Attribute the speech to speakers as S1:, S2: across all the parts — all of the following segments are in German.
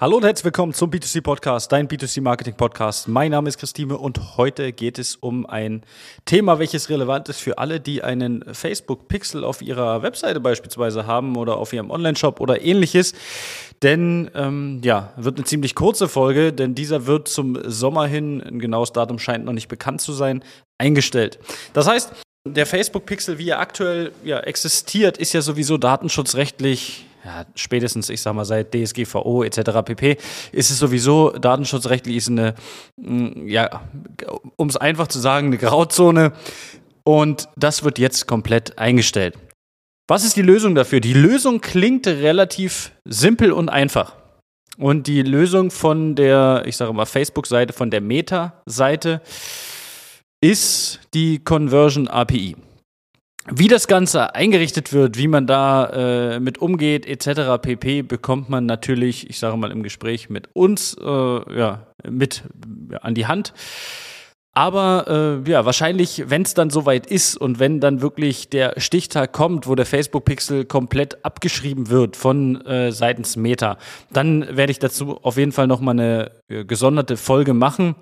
S1: Hallo und herzlich willkommen zum B2C Podcast, dein B2C Marketing Podcast. Mein Name ist Christine und heute geht es um ein Thema, welches relevant ist für alle, die einen Facebook Pixel auf ihrer Webseite beispielsweise haben oder auf ihrem Online-Shop oder ähnliches. Denn ähm, ja, wird eine ziemlich kurze Folge, denn dieser wird zum Sommer hin, ein genaues Datum scheint noch nicht bekannt zu sein, eingestellt. Das heißt, der Facebook Pixel, wie er aktuell ja, existiert, ist ja sowieso datenschutzrechtlich ja, spätestens, ich sag mal, seit DSGVO etc. pp. ist es sowieso datenschutzrechtlich ist eine, mm, ja, um es einfach zu sagen, eine Grauzone. Und das wird jetzt komplett eingestellt. Was ist die Lösung dafür? Die Lösung klingt relativ simpel und einfach. Und die Lösung von der, ich sage mal, Facebook-Seite, von der Meta-Seite ist die Conversion API. Wie das Ganze eingerichtet wird, wie man da äh, mit umgeht, etc. pp, bekommt man natürlich, ich sage mal im Gespräch mit uns, äh, ja, mit ja, an die Hand. Aber äh, ja, wahrscheinlich, wenn es dann soweit ist und wenn dann wirklich der Stichtag kommt, wo der Facebook-Pixel komplett abgeschrieben wird von äh, seitens Meta, dann werde ich dazu auf jeden Fall nochmal eine äh, gesonderte Folge machen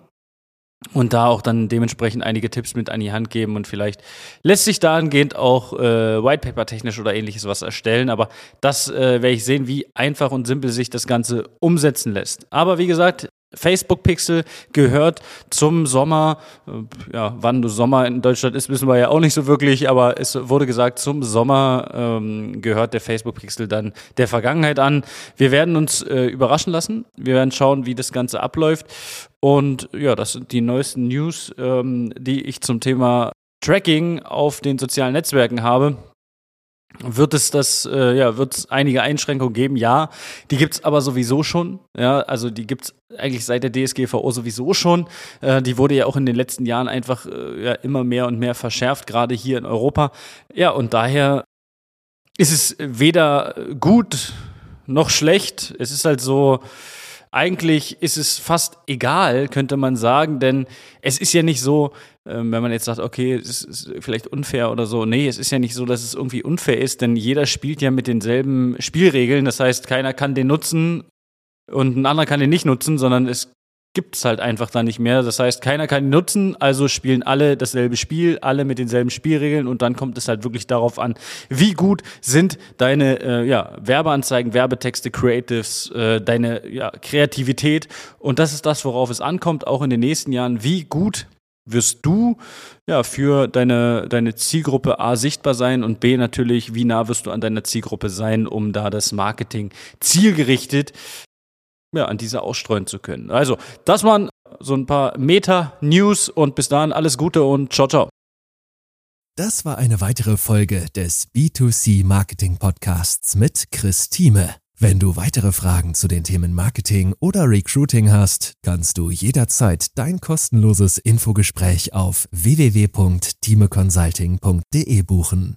S1: und da auch dann dementsprechend einige Tipps mit an die Hand geben und vielleicht lässt sich dahingehend auch äh, Whitepaper technisch oder ähnliches was erstellen, aber das äh, werde ich sehen, wie einfach und simpel sich das Ganze umsetzen lässt. Aber wie gesagt, Facebook Pixel gehört zum Sommer. Äh, ja, wann Sommer in Deutschland ist, wissen wir ja auch nicht so wirklich, aber es wurde gesagt, zum Sommer ähm, gehört der Facebook Pixel dann der Vergangenheit an. Wir werden uns äh, überraschen lassen. Wir werden schauen, wie das Ganze abläuft. Und ja, das sind die neuesten News, ähm, die ich zum Thema Tracking auf den sozialen Netzwerken habe. Wird es das, äh, ja, wird es einige Einschränkungen geben? Ja, die gibt's aber sowieso schon. Ja, also die gibt's eigentlich seit der DSGVO sowieso schon. Äh, die wurde ja auch in den letzten Jahren einfach äh, ja, immer mehr und mehr verschärft, gerade hier in Europa. Ja, und daher ist es weder gut noch schlecht. Es ist halt so, eigentlich ist es fast egal, könnte man sagen, denn es ist ja nicht so, ähm, wenn man jetzt sagt, okay, es ist vielleicht unfair oder so. Nee, es ist ja nicht so, dass es irgendwie unfair ist, denn jeder spielt ja mit denselben Spielregeln. Das heißt, keiner kann den nutzen und ein anderer kann den nicht nutzen, sondern es gibt es halt einfach da nicht mehr. Das heißt, keiner kann ihn nutzen, also spielen alle dasselbe Spiel, alle mit denselben Spielregeln und dann kommt es halt wirklich darauf an, wie gut sind deine äh, ja, Werbeanzeigen, Werbetexte, Creatives, äh, deine ja, Kreativität und das ist das, worauf es ankommt, auch in den nächsten Jahren, wie gut wirst du ja für deine, deine Zielgruppe A sichtbar sein und B natürlich, wie nah wirst du an deiner Zielgruppe sein, um da das Marketing zielgerichtet ja, an diese ausstreuen zu können. Also, das waren so ein paar Meta-News und bis dahin alles Gute und ciao, ciao.
S2: Das war eine weitere Folge des B2C Marketing Podcasts mit Chris Thieme. Wenn du weitere Fragen zu den Themen Marketing oder Recruiting hast, kannst du jederzeit dein kostenloses Infogespräch auf www.timeconsulting.de buchen.